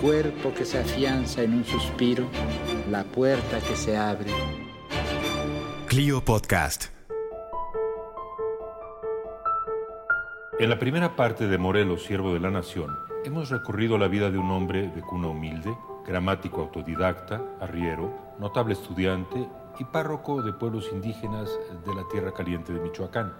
Cuerpo que se afianza en un suspiro, la puerta que se abre. Clio Podcast. En la primera parte de Morelos, Siervo de la Nación, hemos recorrido la vida de un hombre de cuna humilde, gramático autodidacta, arriero, notable estudiante y párroco de pueblos indígenas de la Tierra Caliente de Michoacán,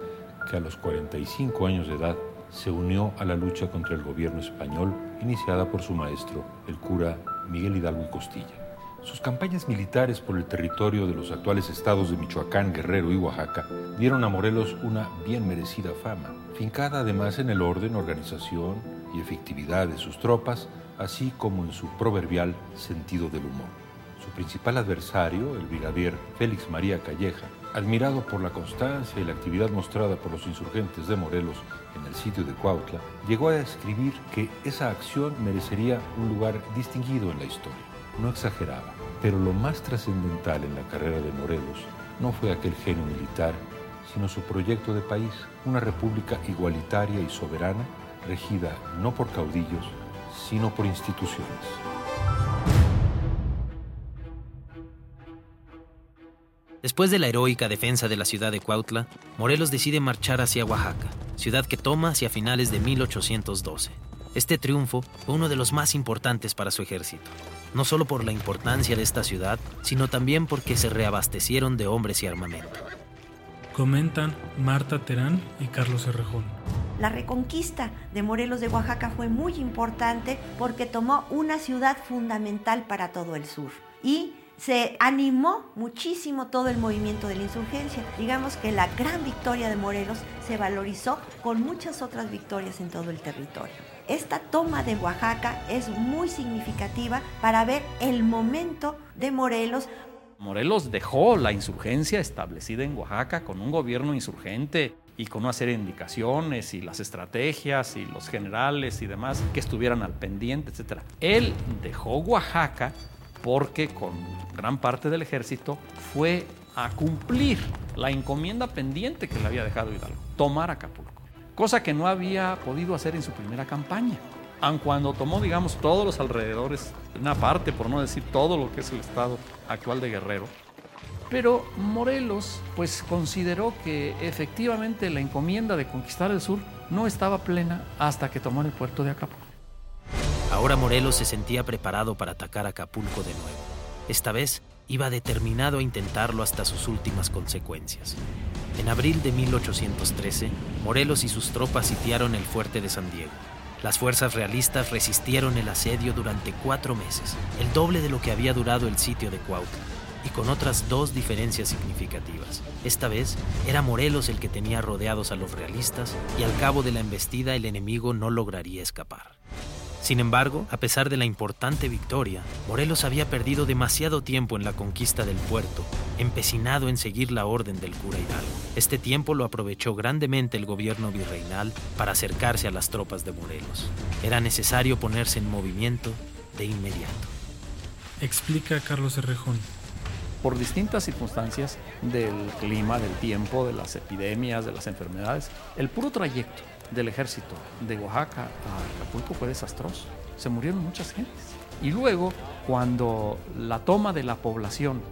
que a los 45 años de edad se unió a la lucha contra el gobierno español iniciada por su maestro, el cura Miguel Hidalgo y Costilla. Sus campañas militares por el territorio de los actuales estados de Michoacán, Guerrero y Oaxaca dieron a Morelos una bien merecida fama, fincada además en el orden, organización y efectividad de sus tropas, así como en su proverbial sentido del humor. Su principal adversario, el brigadier Félix María Calleja, admirado por la constancia y la actividad mostrada por los insurgentes de Morelos en el sitio de Cuautla, llegó a escribir que esa acción merecería un lugar distinguido en la historia. No exageraba, pero lo más trascendental en la carrera de Morelos no fue aquel genio militar, sino su proyecto de país, una república igualitaria y soberana, regida no por caudillos, sino por instituciones. Después de la heroica defensa de la ciudad de Cuautla, Morelos decide marchar hacia Oaxaca, ciudad que toma hacia finales de 1812. Este triunfo fue uno de los más importantes para su ejército, no solo por la importancia de esta ciudad, sino también porque se reabastecieron de hombres y armamento. Comentan Marta Terán y Carlos Herrejón. La reconquista de Morelos de Oaxaca fue muy importante porque tomó una ciudad fundamental para todo el sur y se animó muchísimo todo el movimiento de la insurgencia. Digamos que la gran victoria de Morelos se valorizó con muchas otras victorias en todo el territorio. Esta toma de Oaxaca es muy significativa para ver el momento de Morelos. Morelos dejó la insurgencia establecida en Oaxaca con un gobierno insurgente y con una serie de indicaciones y las estrategias y los generales y demás que estuvieran al pendiente, etc. Él dejó Oaxaca porque con gran parte del ejército fue a cumplir la encomienda pendiente que le había dejado Hidalgo, tomar Acapulco, cosa que no había podido hacer en su primera campaña. Aun cuando tomó, digamos, todos los alrededores, una parte, por no decir todo lo que es el estado actual de Guerrero, pero Morelos pues consideró que efectivamente la encomienda de conquistar el sur no estaba plena hasta que tomó el puerto de Acapulco. Ahora Morelos se sentía preparado para atacar Acapulco de nuevo. Esta vez iba determinado a intentarlo hasta sus últimas consecuencias. En abril de 1813, Morelos y sus tropas sitiaron el fuerte de San Diego. Las fuerzas realistas resistieron el asedio durante cuatro meses, el doble de lo que había durado el sitio de Cuautla, y con otras dos diferencias significativas. Esta vez era Morelos el que tenía rodeados a los realistas y al cabo de la embestida el enemigo no lograría escapar. Sin embargo, a pesar de la importante victoria, Morelos había perdido demasiado tiempo en la conquista del puerto, empecinado en seguir la orden del cura Hidalgo. Este tiempo lo aprovechó grandemente el gobierno virreinal para acercarse a las tropas de Morelos. Era necesario ponerse en movimiento de inmediato. Explica Carlos Herrejón. Por distintas circunstancias del clima, del tiempo, de las epidemias, de las enfermedades, el puro trayecto del ejército de Oaxaca a Acapulco fue desastroso. Se murieron muchas gentes. Y luego, cuando la toma de la población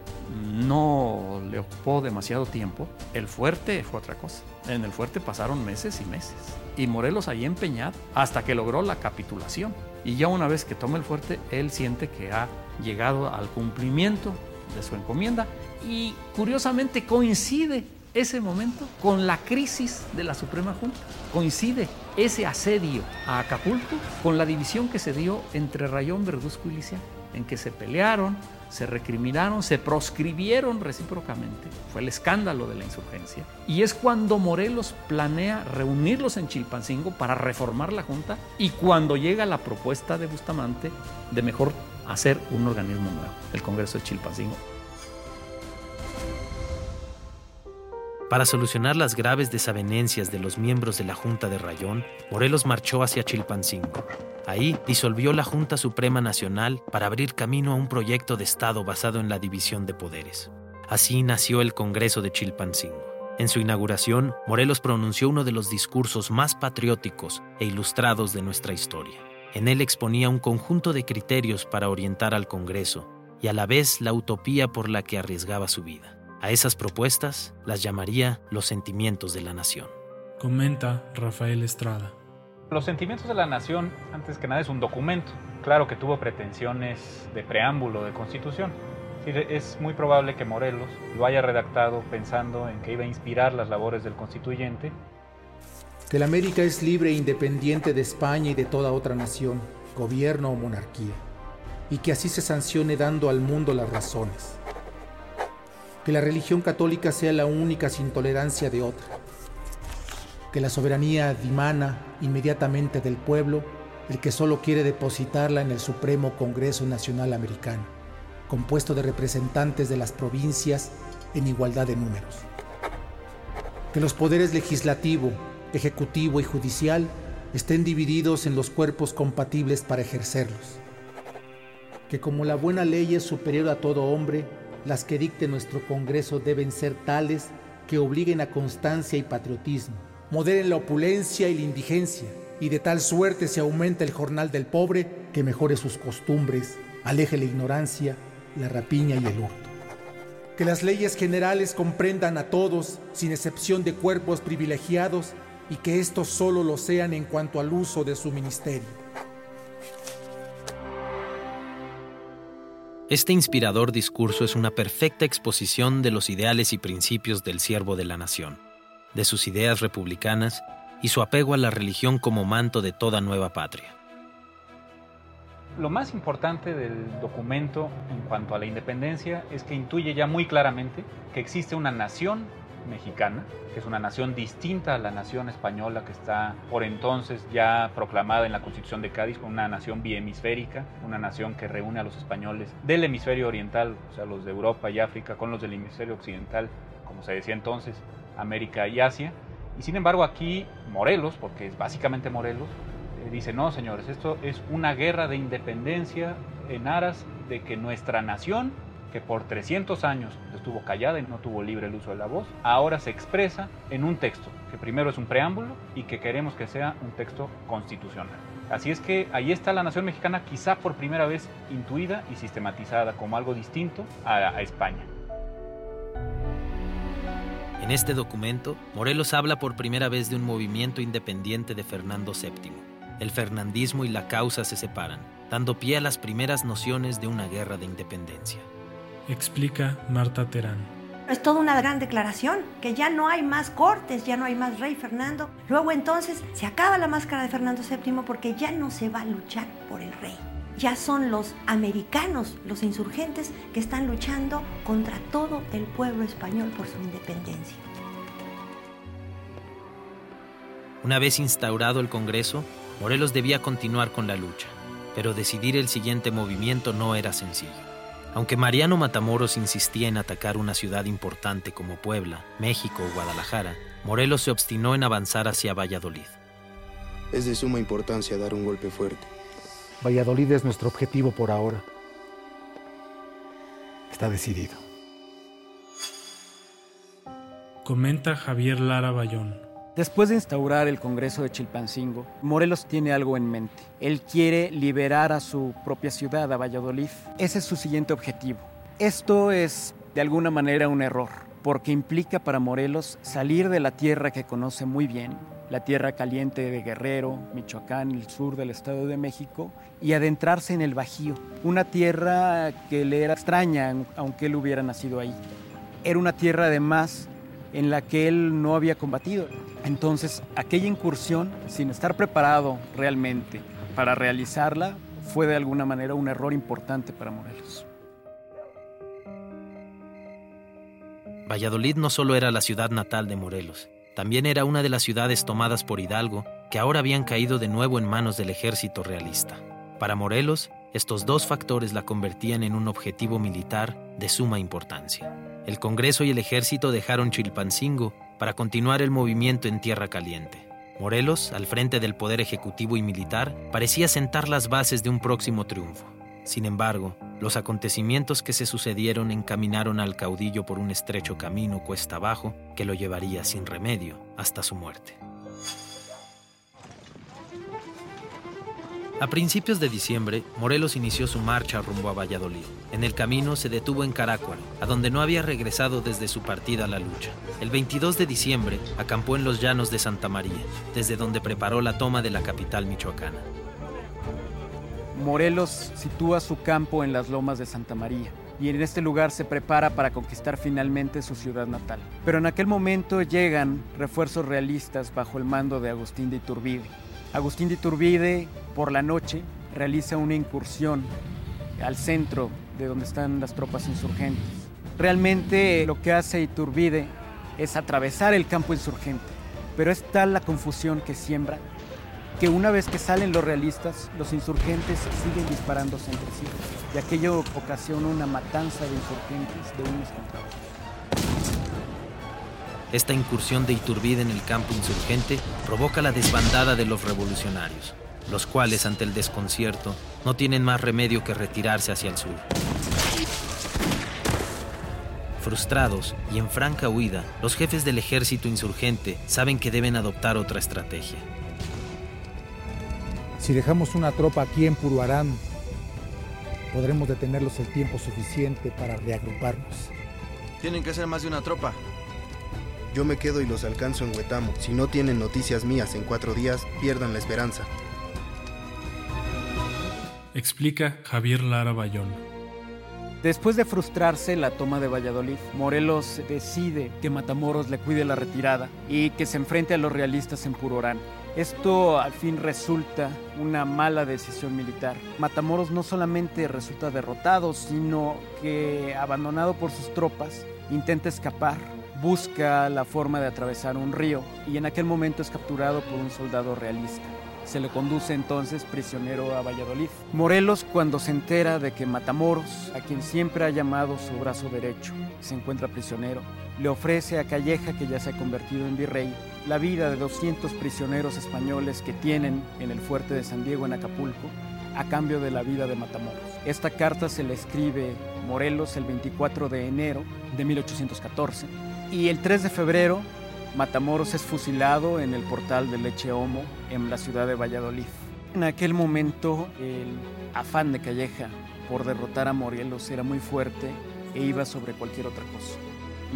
no le ocupó demasiado tiempo, el fuerte fue otra cosa. En el fuerte pasaron meses y meses. Y Morelos ahí empeñado hasta que logró la capitulación. Y ya una vez que toma el fuerte, él siente que ha llegado al cumplimiento de su encomienda y curiosamente coincide ese momento con la crisis de la Suprema Junta. Coincide ese asedio a Acapulco con la división que se dio entre Rayón, Verduzco y Lisiano, en que se pelearon, se recriminaron, se proscribieron recíprocamente. Fue el escándalo de la insurgencia. Y es cuando Morelos planea reunirlos en Chilpancingo para reformar la Junta y cuando llega la propuesta de Bustamante de mejor hacer un organismo nuevo, el Congreso de Chilpancingo. Para solucionar las graves desavenencias de los miembros de la Junta de Rayón, Morelos marchó hacia Chilpancingo. Ahí disolvió la Junta Suprema Nacional para abrir camino a un proyecto de Estado basado en la división de poderes. Así nació el Congreso de Chilpancingo. En su inauguración, Morelos pronunció uno de los discursos más patrióticos e ilustrados de nuestra historia. En él exponía un conjunto de criterios para orientar al Congreso y a la vez la utopía por la que arriesgaba su vida. A esas propuestas las llamaría los sentimientos de la nación. Comenta Rafael Estrada. Los sentimientos de la nación, antes que nada, es un documento. Claro que tuvo pretensiones de preámbulo de constitución. Es muy probable que Morelos lo haya redactado pensando en que iba a inspirar las labores del constituyente. Que la América es libre e independiente de España y de toda otra nación, gobierno o monarquía, y que así se sancione dando al mundo las razones que la religión católica sea la única sin tolerancia de otra, que la soberanía dimana inmediatamente del pueblo, el que solo quiere depositarla en el Supremo Congreso Nacional Americano, compuesto de representantes de las provincias en igualdad de números. Que los poderes legislativo, ejecutivo y judicial estén divididos en los cuerpos compatibles para ejercerlos. Que como la buena ley es superior a todo hombre, las que dicte nuestro Congreso deben ser tales que obliguen a constancia y patriotismo, moderen la opulencia y la indigencia, y de tal suerte se aumenta el jornal del pobre que mejore sus costumbres, aleje la ignorancia, la rapiña y el hurto. Que las leyes generales comprendan a todos, sin excepción de cuerpos privilegiados, y que estos solo lo sean en cuanto al uso de su ministerio Este inspirador discurso es una perfecta exposición de los ideales y principios del siervo de la nación, de sus ideas republicanas y su apego a la religión como manto de toda nueva patria. Lo más importante del documento en cuanto a la independencia es que intuye ya muy claramente que existe una nación mexicana, que es una nación distinta a la nación española que está por entonces ya proclamada en la Constitución de Cádiz como una nación biemisférica, una nación que reúne a los españoles del hemisferio oriental, o sea, los de Europa y África, con los del hemisferio occidental, como se decía entonces, América y Asia. Y sin embargo aquí Morelos, porque es básicamente Morelos, eh, dice, no señores, esto es una guerra de independencia en aras de que nuestra nación que por 300 años estuvo callada y no tuvo libre el uso de la voz, ahora se expresa en un texto, que primero es un preámbulo y que queremos que sea un texto constitucional. Así es que ahí está la nación mexicana quizá por primera vez intuida y sistematizada como algo distinto a, España. En este documento, Morelos habla por primera vez de un movimiento independiente de Fernando VII. El fernandismo y la causa se separan, dando pie a las primeras nociones de una guerra de independencia explica Marta Terán. Es toda una gran declaración, que ya no hay más cortes, ya no hay más rey Fernando. Luego entonces se acaba la máscara de Fernando VII porque ya no se va a luchar por el rey. Ya son los americanos, los insurgentes, que están luchando contra todo el pueblo español por su independencia. Una vez instaurado el Congreso, Morelos debía continuar con la lucha, pero decidir el siguiente movimiento no era sencillo. Aunque Mariano Matamoros insistía en atacar una ciudad importante como Puebla, México o Guadalajara, Morelos se obstinó en avanzar hacia Valladolid. Es de suma importancia dar un golpe fuerte. Valladolid es nuestro objetivo por ahora. Está decidido. Comenta Javier Lara Bayón. Después de instaurar el Congreso de Chilpancingo, Morelos tiene algo en mente. Él quiere liberar a su propia ciudad, a Valladolid. Ese es su siguiente objetivo. Esto es, de alguna manera, un error, porque implica para Morelos salir de la tierra que conoce muy bien, la tierra caliente de Guerrero, Michoacán, el sur del Estado de México, y adentrarse en el Bajío, una tierra que le era extraña, aunque él hubiera nacido ahí. Era una tierra además en la que él no había combatido. Entonces, aquella incursión, sin estar preparado realmente para realizarla, fue de alguna manera un error importante para Morelos. Valladolid no solo era la ciudad natal de Morelos, también era una de las ciudades tomadas por Hidalgo que ahora habían caído de nuevo en manos del ejército realista. Para Morelos, estos dos factores la convertían en un objetivo militar de suma importancia. El Congreso y el ejército dejaron Chilpancingo para continuar el movimiento en Tierra Caliente. Morelos, al frente del poder ejecutivo y militar, parecía sentar las bases de un próximo triunfo. Sin embargo, los acontecimientos que se sucedieron encaminaron al caudillo por un estrecho camino cuesta abajo que lo llevaría sin remedio hasta su muerte. A principios de diciembre, Morelos inició su marcha rumbo a Valladolid. En el camino se detuvo en Carácuaro, a donde no había regresado desde su partida a la lucha. El 22 de diciembre acampó en los llanos de Santa María, desde donde preparó la toma de la capital michoacana. Morelos sitúa su campo en las lomas de Santa María y en este lugar se prepara para conquistar finalmente su ciudad natal. Pero en aquel momento llegan refuerzos realistas bajo el mando de Agustín de Iturbide. Agustín de Iturbide, por la noche, realiza una incursión al centro de donde están las tropas insurgentes. Realmente lo que hace Iturbide es atravesar el campo insurgente, pero es tal la confusión que siembra que una vez que salen los realistas, los insurgentes siguen disparándose entre sí, y aquello ocasiona una matanza de insurgentes de unos contra otros. Esta incursión de Iturbide en el campo insurgente provoca la desbandada de los revolucionarios, los cuales ante el desconcierto no tienen más remedio que retirarse hacia el sur. Frustrados y en franca huida, los jefes del ejército insurgente saben que deben adoptar otra estrategia. Si dejamos una tropa aquí en Puruarán, podremos detenerlos el tiempo suficiente para reagruparnos. Tienen que ser más de una tropa. Yo me quedo y los alcanzo en Huetamo. Si no tienen noticias mías en cuatro días, pierdan la esperanza. Explica Javier Lara Bayón. Después de frustrarse la toma de Valladolid, Morelos decide que Matamoros le cuide la retirada y que se enfrente a los realistas en Purorán. Esto al fin resulta una mala decisión militar. Matamoros no solamente resulta derrotado, sino que abandonado por sus tropas, intenta escapar, busca la forma de atravesar un río y en aquel momento es capturado por un soldado realista. Se le conduce entonces prisionero a Valladolid. Morelos, cuando se entera de que Matamoros, a quien siempre ha llamado su brazo derecho, se encuentra prisionero, le ofrece a Calleja, que ya se ha convertido en virrey, la vida de 200 prisioneros españoles que tienen en el fuerte de San Diego en Acapulco, a cambio de la vida de Matamoros. Esta carta se le escribe Morelos el 24 de enero de 1814 y el 3 de febrero Matamoros es fusilado en el portal de Leche Homo en la ciudad de Valladolid. En aquel momento el afán de Calleja por derrotar a Morelos era muy fuerte e iba sobre cualquier otra cosa.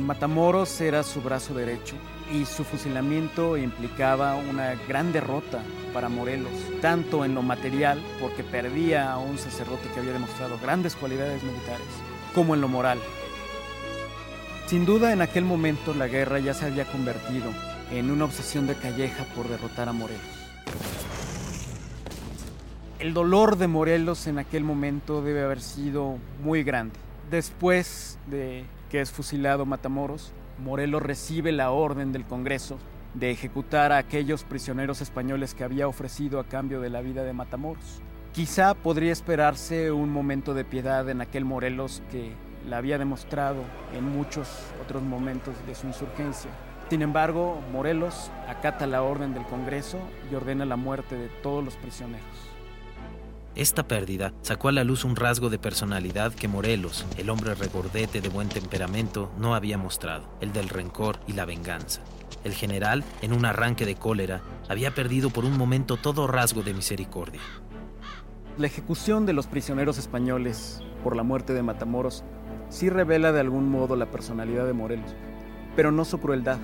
Matamoros era su brazo derecho y su fusilamiento implicaba una gran derrota para Morelos, tanto en lo material, porque perdía a un sacerdote que había demostrado grandes cualidades militares, como en lo moral. Sin duda en aquel momento la guerra ya se había convertido en una obsesión de Calleja por derrotar a Morelos. El dolor de Morelos en aquel momento debe haber sido muy grande. Después de que es fusilado Matamoros, Morelos recibe la orden del Congreso de ejecutar a aquellos prisioneros españoles que había ofrecido a cambio de la vida de Matamoros. Quizá podría esperarse un momento de piedad en aquel Morelos que la había demostrado en muchos otros momentos de su insurgencia. Sin embargo, Morelos acata la orden del Congreso y ordena la muerte de todos los prisioneros. Esta pérdida sacó a la luz un rasgo de personalidad que Morelos, el hombre regordete de buen temperamento, no había mostrado, el del rencor y la venganza. El general, en un arranque de cólera, había perdido por un momento todo rasgo de misericordia. La ejecución de los prisioneros españoles por la muerte de Matamoros sí revela de algún modo la personalidad de Morelos, pero no su crueldad.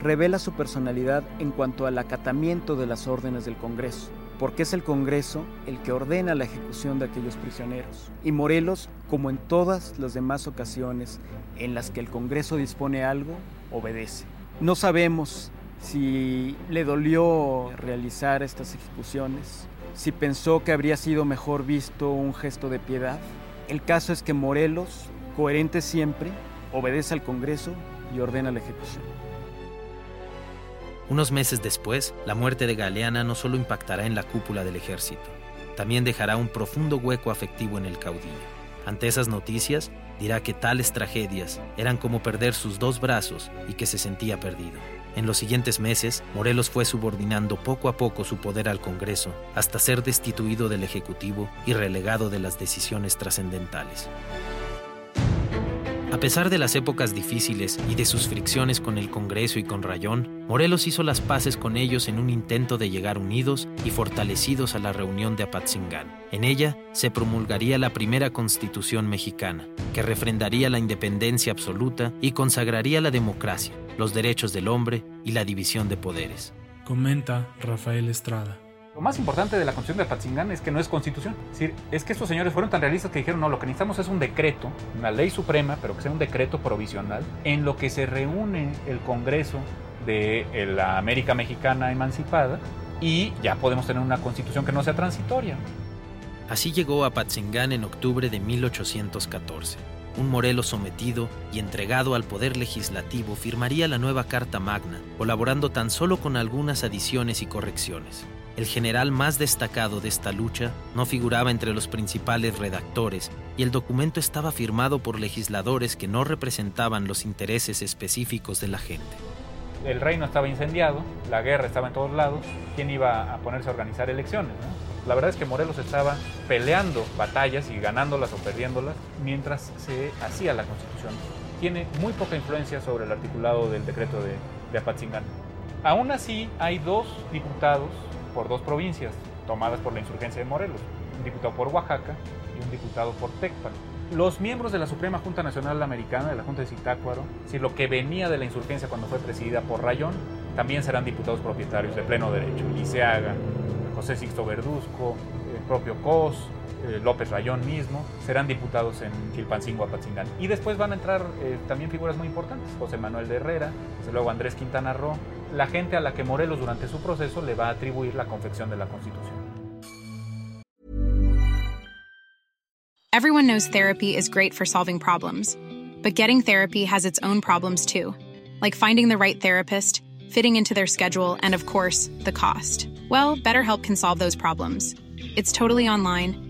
Revela su personalidad en cuanto al acatamiento de las órdenes del Congreso, porque es el Congreso el que ordena la ejecución de aquellos prisioneros. Y Morelos, como en todas las demás ocasiones en las que el Congreso dispone algo, obedece. No sabemos si le dolió realizar estas ejecuciones, si pensó que habría sido mejor visto un gesto de piedad. El caso es que Morelos, coherente siempre, obedece al Congreso y ordena la ejecución. Unos meses después, la muerte de Galeana no solo impactará en la cúpula del ejército, también dejará un profundo hueco afectivo en el caudillo. Ante esas noticias, dirá que tales tragedias eran como perder sus dos brazos y que se sentía perdido. En los siguientes meses, Morelos fue subordinando poco a poco su poder al Congreso hasta ser destituido del Ejecutivo y relegado de las decisiones trascendentales. A pesar de las épocas difíciles y de sus fricciones con el Congreso y con Rayón, Morelos hizo las paces con ellos en un intento de llegar unidos y fortalecidos a la reunión de Apatzingán. En ella se promulgaría la primera constitución mexicana, que refrendaría la independencia absoluta y consagraría la democracia, los derechos del hombre y la división de poderes. Comenta Rafael Estrada. Lo más importante de la Constitución de Apatzingán es que no es constitución. Es decir, es que estos señores fueron tan realistas que dijeron, no, lo que necesitamos es un decreto, una ley suprema, pero que sea un decreto provisional, en lo que se reúne el Congreso de la América Mexicana emancipada y ya podemos tener una constitución que no sea transitoria. Así llegó a Apatzingán en octubre de 1814. Un Morelos sometido y entregado al poder legislativo firmaría la nueva Carta Magna, colaborando tan solo con algunas adiciones y correcciones. El general más destacado de esta lucha no figuraba entre los principales redactores y el documento estaba firmado por legisladores que no representaban los intereses específicos de la gente. El reino estaba incendiado, la guerra estaba en todos lados, ¿quién iba a ponerse a organizar elecciones? La verdad es que Morelos estaba peleando batallas y ganándolas o perdiéndolas mientras se hacía la constitución. Tiene muy poca influencia sobre el articulado del decreto de, de Apatzingán. Aún así, hay dos diputados por dos provincias tomadas por la insurgencia de Morelos, un diputado por Oaxaca y un diputado por Tecpan. Los miembros de la Suprema Junta Nacional Americana, de la Junta de Zitácuaro, decir, lo que venía de la insurgencia cuando fue presidida por Rayón, también serán diputados propietarios de pleno derecho. Liceaga, José Sixto Verduzco, el propio Cos, eh, López Rayón mismo, serán diputados en Chilpancingo, Apatzingán. Y después van a entrar eh, también figuras muy importantes, José Manuel de Herrera, desde luego Andrés Quintana Roo, la gente a la que Morelos durante su proceso le va a atribuir la confección de la Constitución. Everyone knows therapy is great for solving problems, but getting therapy has its own problems too, like finding the right therapist, fitting into their schedule, and of course, the cost. Well, BetterHelp can solve those problems. It's totally online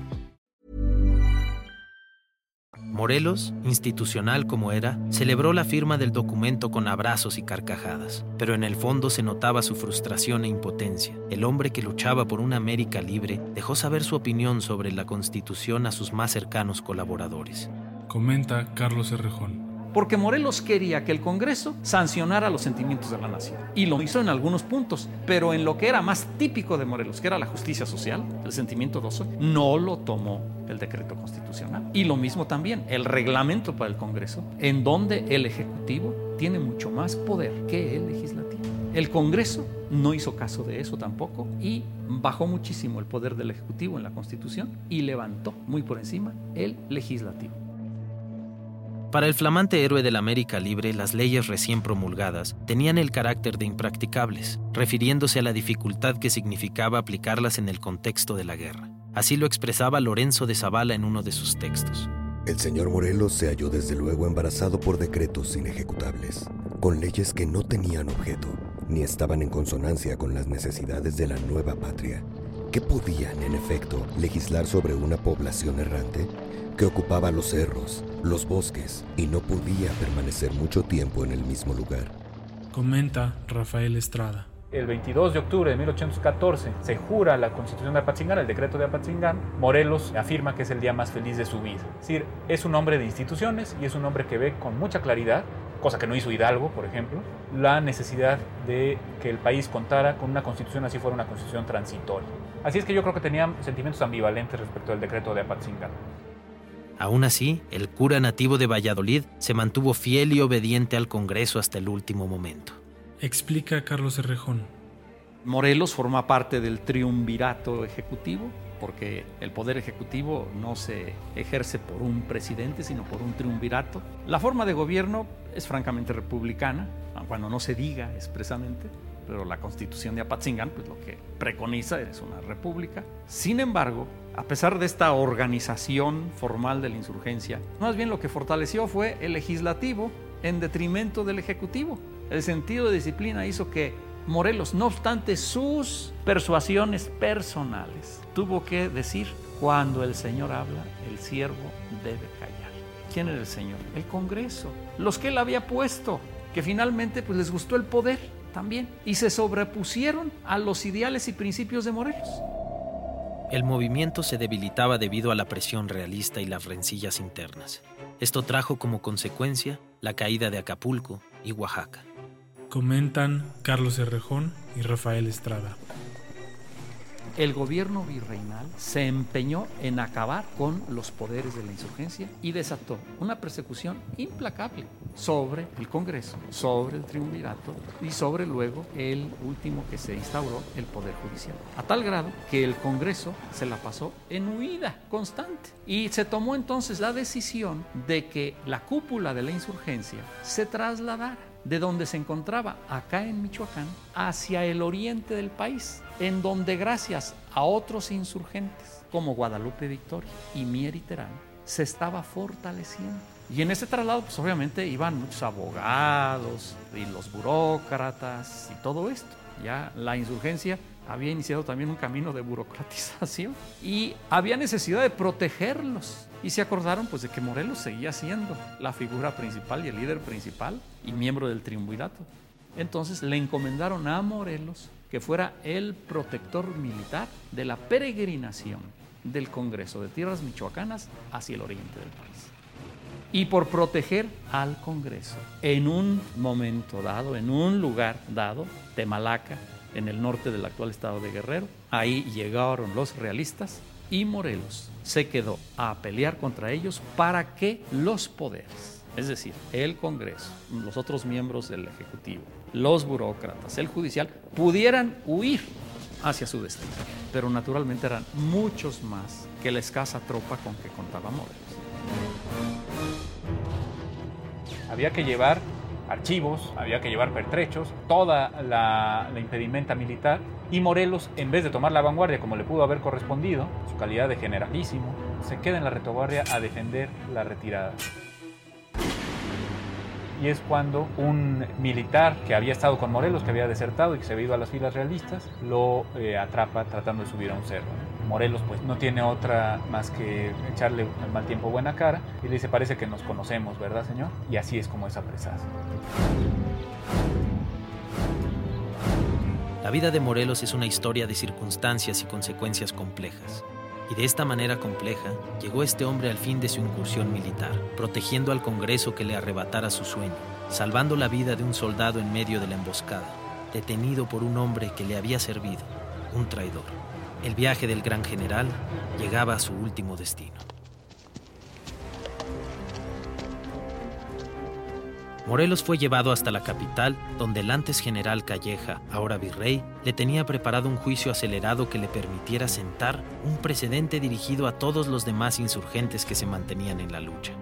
Morelos, institucional como era, celebró la firma del documento con abrazos y carcajadas, pero en el fondo se notaba su frustración e impotencia. El hombre que luchaba por una América libre dejó saber su opinión sobre la Constitución a sus más cercanos colaboradores. Comenta Carlos Errejón porque Morelos quería que el Congreso sancionara los sentimientos de la nación. Y lo hizo en algunos puntos, pero en lo que era más típico de Morelos, que era la justicia social, el sentimiento doso, no lo tomó el decreto constitucional. Y lo mismo también, el reglamento para el Congreso, en donde el Ejecutivo tiene mucho más poder que el legislativo. El Congreso no hizo caso de eso tampoco y bajó muchísimo el poder del Ejecutivo en la Constitución y levantó muy por encima el legislativo. Para el flamante héroe de la América Libre, las leyes recién promulgadas tenían el carácter de impracticables, refiriéndose a la dificultad que significaba aplicarlas en el contexto de la guerra. Así lo expresaba Lorenzo de Zavala en uno de sus textos. El señor Morelos se halló desde luego embarazado por decretos inejecutables, con leyes que no tenían objeto, ni estaban en consonancia con las necesidades de la nueva patria, que podían, en efecto, legislar sobre una población errante que ocupaba los cerros, los bosques y no podía permanecer mucho tiempo en el mismo lugar. Comenta Rafael Estrada. El 22 de octubre de 1814 se jura la constitución de Apatzingán, el decreto de Apatzingán. Morelos afirma que es el día más feliz de su vida. Es decir, es un hombre de instituciones y es un hombre que ve con mucha claridad, cosa que no hizo Hidalgo, por ejemplo, la necesidad de que el país contara con una constitución así fuera una constitución transitoria. Así es que yo creo que tenía sentimientos ambivalentes respecto al decreto de Apatzingán. Aún así, el cura nativo de Valladolid se mantuvo fiel y obediente al Congreso hasta el último momento. Explica Carlos Herrejón. Morelos forma parte del triunvirato ejecutivo porque el poder ejecutivo no se ejerce por un presidente, sino por un triunvirato. La forma de gobierno es francamente republicana, cuando no se diga expresamente, pero la constitución de Apatzingán, pues lo que preconiza es una república. Sin embargo, a pesar de esta organización formal de la insurgencia, más bien lo que fortaleció fue el legislativo en detrimento del ejecutivo. El sentido de disciplina hizo que Morelos, no obstante sus persuasiones personales, tuvo que decir, cuando el Señor habla, el siervo debe callar. ¿Quién era el Señor? El Congreso, los que él había puesto, que finalmente pues, les gustó el poder también y se sobrepusieron a los ideales y principios de Morelos. El movimiento se debilitaba debido a la presión realista y las rencillas internas. Esto trajo como consecuencia la caída de Acapulco y Oaxaca. Comentan Carlos Herrejón y Rafael Estrada el gobierno virreinal se empeñó en acabar con los poderes de la insurgencia y desató una persecución implacable sobre el Congreso, sobre el triunvirato y sobre luego el último que se instauró, el Poder Judicial. A tal grado que el Congreso se la pasó en huida constante y se tomó entonces la decisión de que la cúpula de la insurgencia se trasladara de donde se encontraba acá en Michoacán hacia el oriente del país, en donde gracias a otros insurgentes como Guadalupe Victoria y Mier y Terán se estaba fortaleciendo. Y en ese traslado, pues obviamente iban muchos abogados y los burócratas y todo esto. Ya la insurgencia había iniciado también un camino de burocratización y había necesidad de protegerlos. Y se acordaron pues de que Morelos seguía siendo la figura principal y el líder principal y miembro del triunvirato. Entonces le encomendaron a Morelos que fuera el protector militar de la peregrinación del Congreso de Tierras Michoacanas hacia el oriente del país. Y por proteger al Congreso en un momento dado, en un lugar dado, Temalaca, en el norte del actual estado de Guerrero. Ahí llegaron los realistas y Morelos se quedó a pelear contra ellos para que los poderes, es decir, el Congreso, los otros miembros del Ejecutivo, los burócratas, el judicial, pudieran huir hacia su destino. Pero naturalmente eran muchos más que la escasa tropa con que contaba Morelos. Había que llevar archivos, había que llevar pertrechos, toda la, impedimenta militar. Y Morelos, en vez de tomar la vanguardia como le pudo haber correspondido, su calidad de generalísimo, se queda en la retaguardia a defender la retirada y es cuando un militar que había estado con Morelos, que había desertado y que se había ido a las filas realistas, lo eh, atrapa tratando de subir a un cerro. Morelos pues no tiene otra más que echarle al mal tiempo buena cara y le dice parece que nos conocemos, ¿verdad señor? Y así es como es apresado. La vida de Morelos es una historia de circunstancias y consecuencias complejas. Y de esta manera compleja llegó este hombre al fin de su incursión militar, protegiendo al Congreso que le arrebatara su sueño, salvando la vida de un soldado en medio de la emboscada, detenido por un hombre que le había servido, un traidor. El viaje del gran general llegaba a su último destino. Morelos fue llevado hasta la capital, donde el antes general Calleja, ahora virrey, le tenía preparado un juicio acelerado que le permitiera sentar un precedente dirigido a todos los demás insurgentes que se mantenían en la lucha.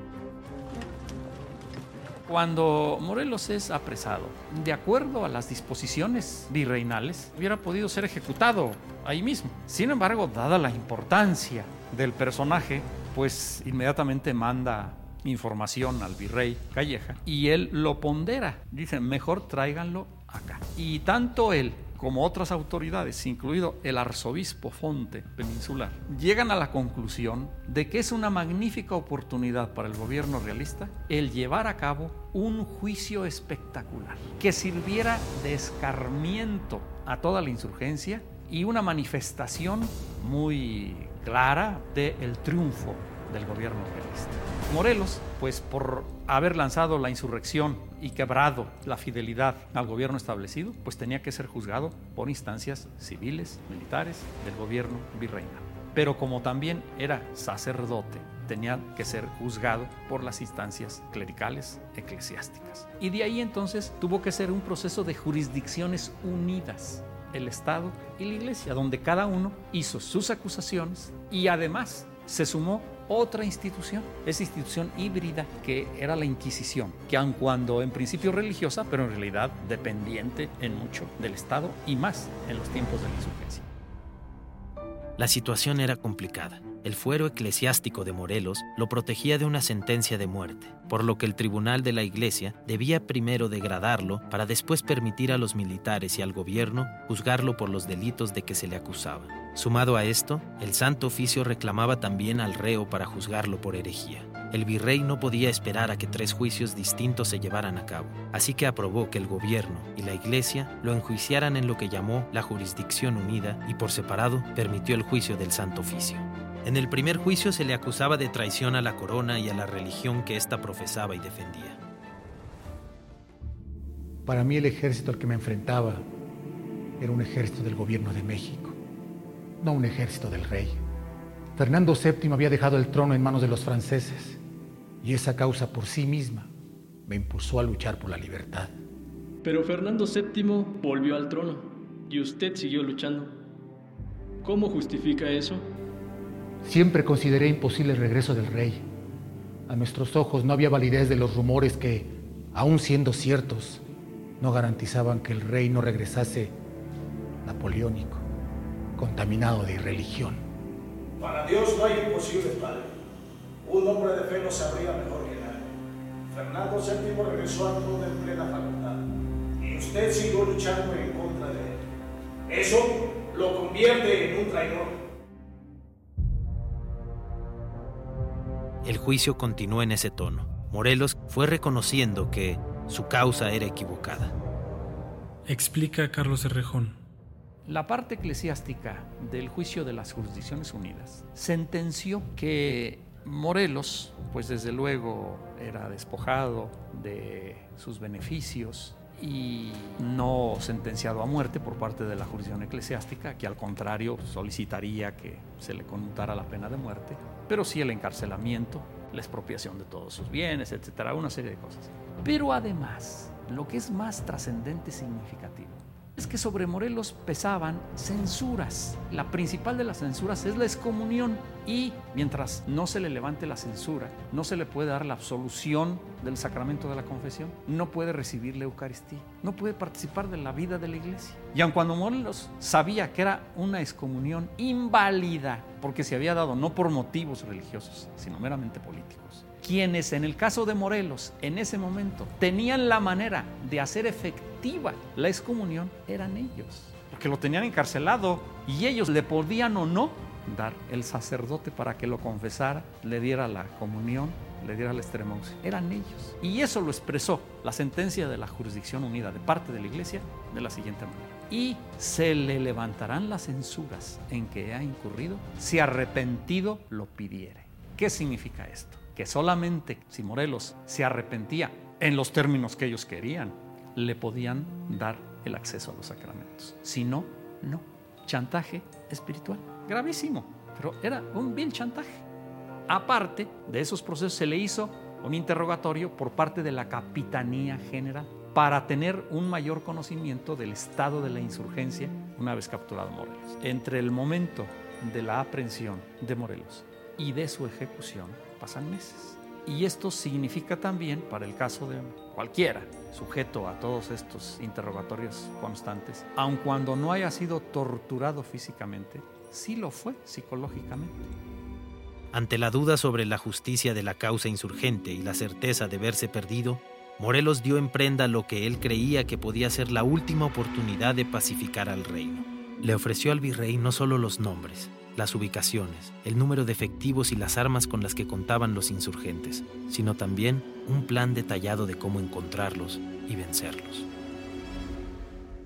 Cuando Morelos es apresado, de acuerdo a las disposiciones virreinales, hubiera podido ser ejecutado ahí mismo. Sin embargo, dada la importancia del personaje, pues inmediatamente manda información al virrey Calleja y él lo pondera. Dice, mejor tráiganlo acá. Y tanto él como otras autoridades, incluido el arzobispo Fonte peninsular, llegan a la conclusión de que es una magnífica oportunidad para el gobierno realista el llevar a cabo un juicio espectacular que sirviera de escarmiento a toda la insurgencia y una manifestación muy clara del triunfo del gobierno realista. Morelos, pues por haber lanzado la insurrección y quebrado la fidelidad al gobierno establecido, pues tenía que ser juzgado por instancias civiles, militares del gobierno virreinal. Pero como también era sacerdote, tenía que ser juzgado por las instancias clericales eclesiásticas. Y de ahí entonces tuvo que ser un proceso de jurisdicciones unidas el Estado y la Iglesia, donde cada uno hizo sus acusaciones y además se sumó otra institución, esa institución híbrida que era la Inquisición, que aun cuando en principio religiosa, pero en realidad dependiente en mucho del Estado y más en los tiempos de la insurgencia. La situación era complicada. El fuero eclesiástico de Morelos lo protegía de una sentencia de muerte, por lo que el tribunal de la iglesia debía primero degradarlo para después permitir a los militares y al gobierno juzgarlo por los delitos de que se le acusaba. Sumado a esto, el Santo Oficio reclamaba también al reo para juzgarlo por herejía. El virrey no podía esperar a que tres juicios distintos se llevaran a cabo, así que aprobó que el gobierno y la iglesia lo enjuiciaran en lo que llamó la jurisdicción unida y por separado permitió el juicio del Santo Oficio. En el primer juicio se le acusaba de traición a la corona y a la religión que ésta profesaba y defendía. Para mí el ejército al que me enfrentaba era un ejército del gobierno de México, no un ejército del rey. Fernando VII había dejado el trono en manos de los franceses y esa causa por sí misma me impulsó a luchar por la libertad. Pero Fernando VII volvió al trono y usted siguió luchando. ¿Cómo justifica eso? Siempre consideré imposible el regreso del rey. A nuestros ojos no había validez de los rumores que, aun siendo ciertos, no garantizaban que el rey no regresase napoleónico, contaminado de irreligión. Para Dios no hay imposibles, padre. Un hombre de fe no sabría mejor que nadie. Fernando VII regresó al trono en plena facultad y usted siguió luchando en contra de él. Eso lo convierte en un traidor. El juicio continuó en ese tono. Morelos fue reconociendo que su causa era equivocada. Explica Carlos Herrejón. La parte eclesiástica del juicio de las jurisdicciones unidas sentenció que Morelos, pues desde luego era despojado de sus beneficios y no sentenciado a muerte por parte de la jurisdicción eclesiástica, que al contrario solicitaría que se le conmutara la pena de muerte, pero sí el encarcelamiento, la expropiación de todos sus bienes, etcétera, una serie de cosas. Pero además, lo que es más trascendente y significativo es que sobre Morelos pesaban censuras. La principal de las censuras es la excomunión y mientras no se le levante la censura, no se le puede dar la absolución del sacramento de la confesión, no puede recibir la Eucaristía, no puede participar de la vida de la iglesia. Y aun cuando Morelos sabía que era una excomunión inválida, porque se había dado no por motivos religiosos, sino meramente políticos, quienes en el caso de Morelos en ese momento tenían la manera de hacer efectiva la excomunión eran ellos, porque lo tenían encarcelado y ellos le podían o no dar el sacerdote para que lo confesara, le diera la comunión, le diera la extremounción. Eran ellos. Y eso lo expresó la sentencia de la jurisdicción unida de parte de la iglesia de la siguiente manera. Y se le levantarán las censuras en que ha incurrido si arrepentido lo pidiere. ¿Qué significa esto? Que solamente si Morelos se arrepentía en los términos que ellos querían, le podían dar el acceso a los sacramentos. Si no, no. Chantaje espiritual. Gravísimo, pero era un vil chantaje. Aparte de esos procesos, se le hizo un interrogatorio por parte de la Capitanía General para tener un mayor conocimiento del estado de la insurgencia una vez capturado Morelos. Entre el momento de la aprehensión de Morelos y de su ejecución, pasan meses. Y esto significa también, para el caso de cualquiera sujeto a todos estos interrogatorios constantes, aun cuando no haya sido torturado físicamente, sí lo fue psicológicamente. Ante la duda sobre la justicia de la causa insurgente y la certeza de verse perdido, Morelos dio en prenda lo que él creía que podía ser la última oportunidad de pacificar al reino. Le ofreció al virrey no solo los nombres, las ubicaciones, el número de efectivos y las armas con las que contaban los insurgentes, sino también un plan detallado de cómo encontrarlos y vencerlos.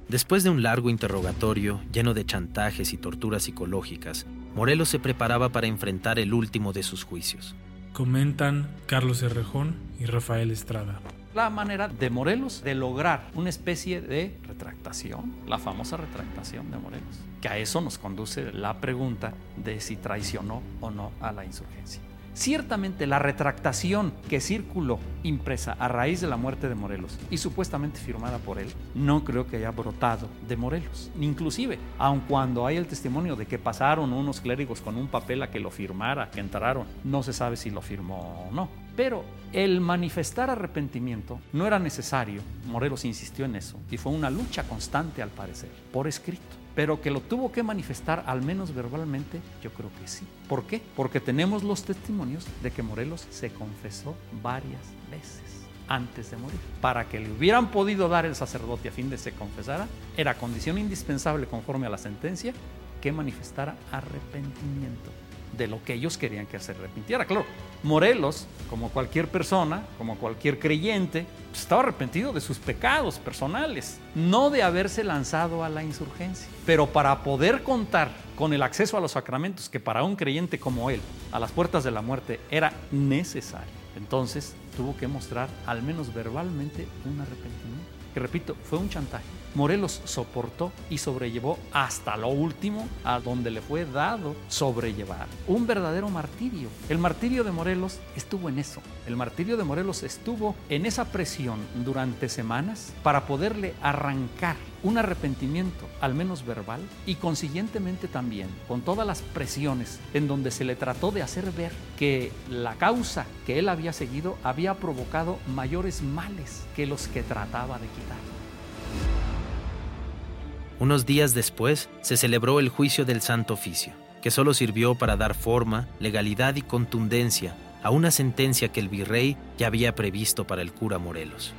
Después de un largo interrogatorio lleno de chantajes y torturas psicológicas, Morelos se preparaba para enfrentar el último de sus juicios. Comentan Carlos Herrejón y Rafael Estrada la manera de Morelos de lograr una especie de la famosa retractación de Morelos, que a eso nos conduce la pregunta de si traicionó o no a la insurgencia. Ciertamente la retractación que circuló impresa a raíz de la muerte de Morelos y supuestamente firmada por él, no creo que haya brotado de Morelos. Inclusive, aun cuando hay el testimonio de que pasaron unos clérigos con un papel a que lo firmara, que entraron, no se sabe si lo firmó o no. Pero el manifestar arrepentimiento no era necesario, Morelos insistió en eso, y fue una lucha constante al parecer, por escrito. Pero que lo tuvo que manifestar al menos verbalmente, yo creo que sí. ¿Por qué? Porque tenemos los testimonios de que Morelos se confesó varias veces antes de morir. Para que le hubieran podido dar el sacerdote a fin de se confesara, era condición indispensable conforme a la sentencia que manifestara arrepentimiento de lo que ellos querían que se arrepintiera. Claro, Morelos, como cualquier persona, como cualquier creyente, pues, estaba arrepentido de sus pecados personales, no de haberse lanzado a la insurgencia. Pero para poder contar con el acceso a los sacramentos que para un creyente como él, a las puertas de la muerte, era necesario, entonces tuvo que mostrar, al menos verbalmente, un arrepentimiento. Que repito, fue un chantaje Morelos soportó y sobrellevó hasta lo último a donde le fue dado sobrellevar. Un verdadero martirio. El martirio de Morelos estuvo en eso. El martirio de Morelos estuvo en esa presión durante semanas para poderle arrancar un arrepentimiento, al menos verbal, y consiguientemente también con todas las presiones en donde se le trató de hacer ver que la causa que él había seguido había provocado mayores males que los que trataba de quitar. Unos días después se celebró el juicio del Santo Oficio, que solo sirvió para dar forma, legalidad y contundencia a una sentencia que el virrey ya había previsto para el cura Morelos.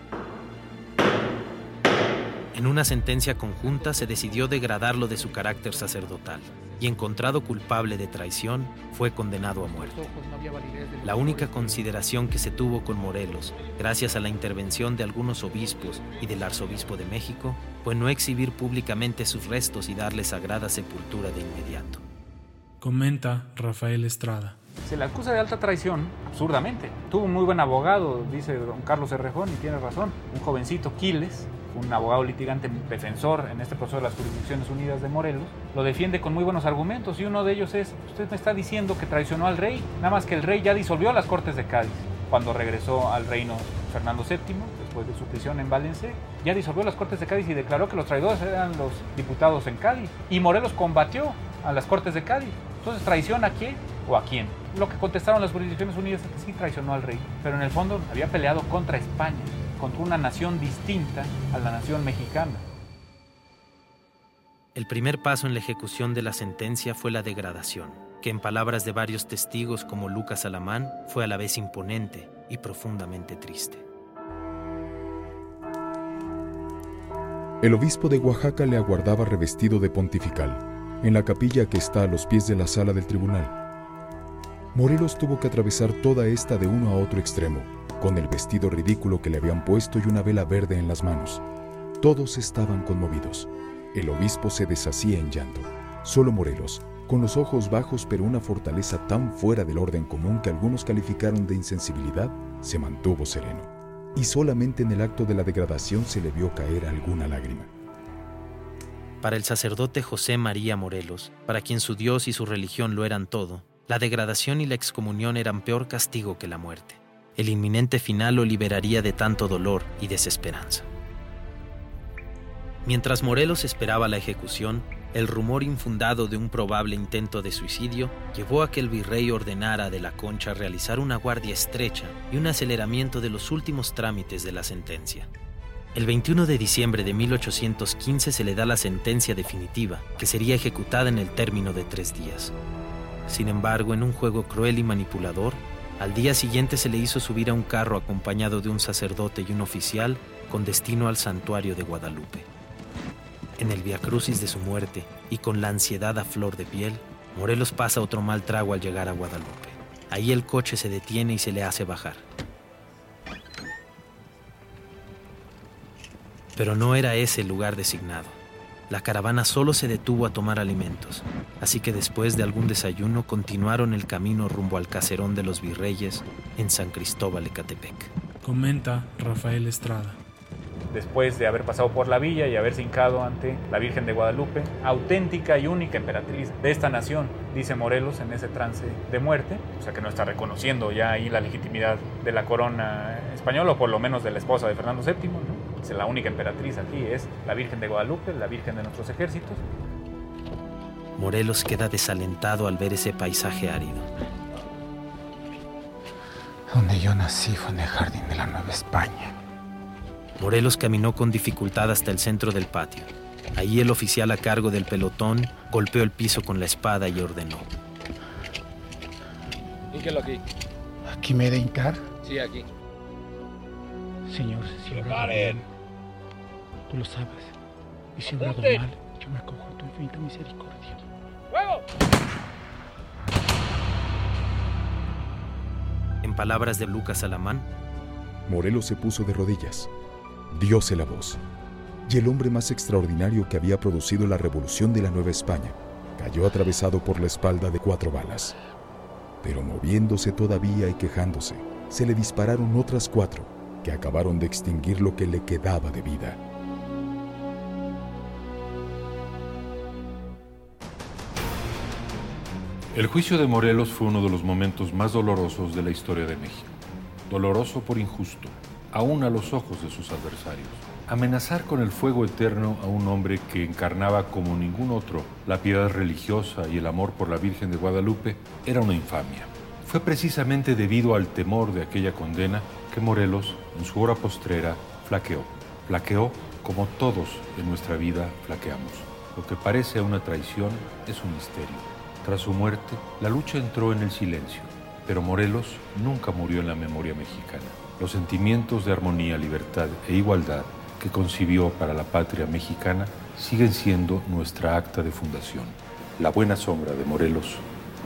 En una sentencia conjunta se decidió degradarlo de su carácter sacerdotal y encontrado culpable de traición, fue condenado a muerte. La única consideración que se tuvo con Morelos, gracias a la intervención de algunos obispos y del arzobispo de México, fue no exhibir públicamente sus restos y darle sagrada sepultura de inmediato. Comenta Rafael Estrada. Se le acusa de alta traición, absurdamente. Tuvo un muy buen abogado, dice don Carlos Herrejón, y tiene razón. Un jovencito, Quiles, un abogado litigante defensor en este proceso de las Jurisdicciones Unidas de Morelos, lo defiende con muy buenos argumentos y uno de ellos es, usted me está diciendo que traicionó al rey, nada más que el rey ya disolvió las Cortes de Cádiz cuando regresó al reino Fernando VII, después de su prisión en Valencia, ya disolvió las Cortes de Cádiz y declaró que los traidores eran los diputados en Cádiz. Y Morelos combatió a las Cortes de Cádiz. Entonces, ¿traición a quién o a quién? Lo que contestaron las Jurisdicciones Unidas es que sí traicionó al rey, pero en el fondo había peleado contra España contra una nación distinta a la nación mexicana. El primer paso en la ejecución de la sentencia fue la degradación, que en palabras de varios testigos como Lucas Alamán fue a la vez imponente y profundamente triste. El obispo de Oaxaca le aguardaba revestido de pontifical, en la capilla que está a los pies de la sala del tribunal. Morelos tuvo que atravesar toda esta de uno a otro extremo, con el vestido ridículo que le habían puesto y una vela verde en las manos. Todos estaban conmovidos. El obispo se deshacía en llanto. Solo Morelos, con los ojos bajos pero una fortaleza tan fuera del orden común que algunos calificaron de insensibilidad, se mantuvo sereno. Y solamente en el acto de la degradación se le vio caer alguna lágrima. Para el sacerdote José María Morelos, para quien su Dios y su religión lo eran todo, la degradación y la excomunión eran peor castigo que la muerte. El inminente final lo liberaría de tanto dolor y desesperanza. Mientras Morelos esperaba la ejecución, el rumor infundado de un probable intento de suicidio llevó a que el virrey ordenara de la Concha realizar una guardia estrecha y un aceleramiento de los últimos trámites de la sentencia. El 21 de diciembre de 1815 se le da la sentencia definitiva, que sería ejecutada en el término de tres días. Sin embargo, en un juego cruel y manipulador, al día siguiente se le hizo subir a un carro acompañado de un sacerdote y un oficial con destino al santuario de Guadalupe. En el viacrucis de su muerte y con la ansiedad a flor de piel, Morelos pasa otro mal trago al llegar a Guadalupe. Ahí el coche se detiene y se le hace bajar. Pero no era ese el lugar designado. La caravana solo se detuvo a tomar alimentos, así que después de algún desayuno continuaron el camino rumbo al caserón de los virreyes en San Cristóbal Ecatepec. Comenta Rafael Estrada. después de haber pasado por la villa y haberse hincado ante la Virgen de Guadalupe, auténtica y única emperatriz de esta nación, dice Morelos en ese trance de muerte, o sea que no está reconociendo ya ahí la legitimidad de la corona española, o por lo menos de la esposa de Fernando VII, ¿no? La única emperatriz aquí es la Virgen de Guadalupe, la Virgen de nuestros ejércitos. Morelos queda desalentado al ver ese paisaje árido. Donde yo nací fue en el jardín de la Nueva España. Morelos caminó con dificultad hasta el centro del patio. Allí el oficial a cargo del pelotón golpeó el piso con la espada y ordenó. Hínquelo aquí. ¿Aquí me he de hincar? Sí, aquí. Señor, obrado paren! Tú lo sabes. Y mal, yo me acojo a tu infinita misericordia. ¡Fuego! En palabras de Lucas Alamán, Morelos se puso de rodillas, dióse la voz, y el hombre más extraordinario que había producido la revolución de la Nueva España cayó atravesado por la espalda de cuatro balas. Pero moviéndose todavía y quejándose, se le dispararon otras cuatro que acabaron de extinguir lo que le quedaba de vida. El juicio de Morelos fue uno de los momentos más dolorosos de la historia de México. Doloroso por injusto, aún a los ojos de sus adversarios. Amenazar con el fuego eterno a un hombre que encarnaba como ningún otro la piedad religiosa y el amor por la Virgen de Guadalupe era una infamia. Fue precisamente debido al temor de aquella condena que Morelos, en su hora postrera, flaqueó. Flaqueó como todos en nuestra vida flaqueamos. Lo que parece una traición es un misterio. Tras su muerte, la lucha entró en el silencio, pero Morelos nunca murió en la memoria mexicana. Los sentimientos de armonía, libertad e igualdad que concibió para la patria mexicana siguen siendo nuestra acta de fundación. La buena sombra de Morelos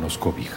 nos cobija.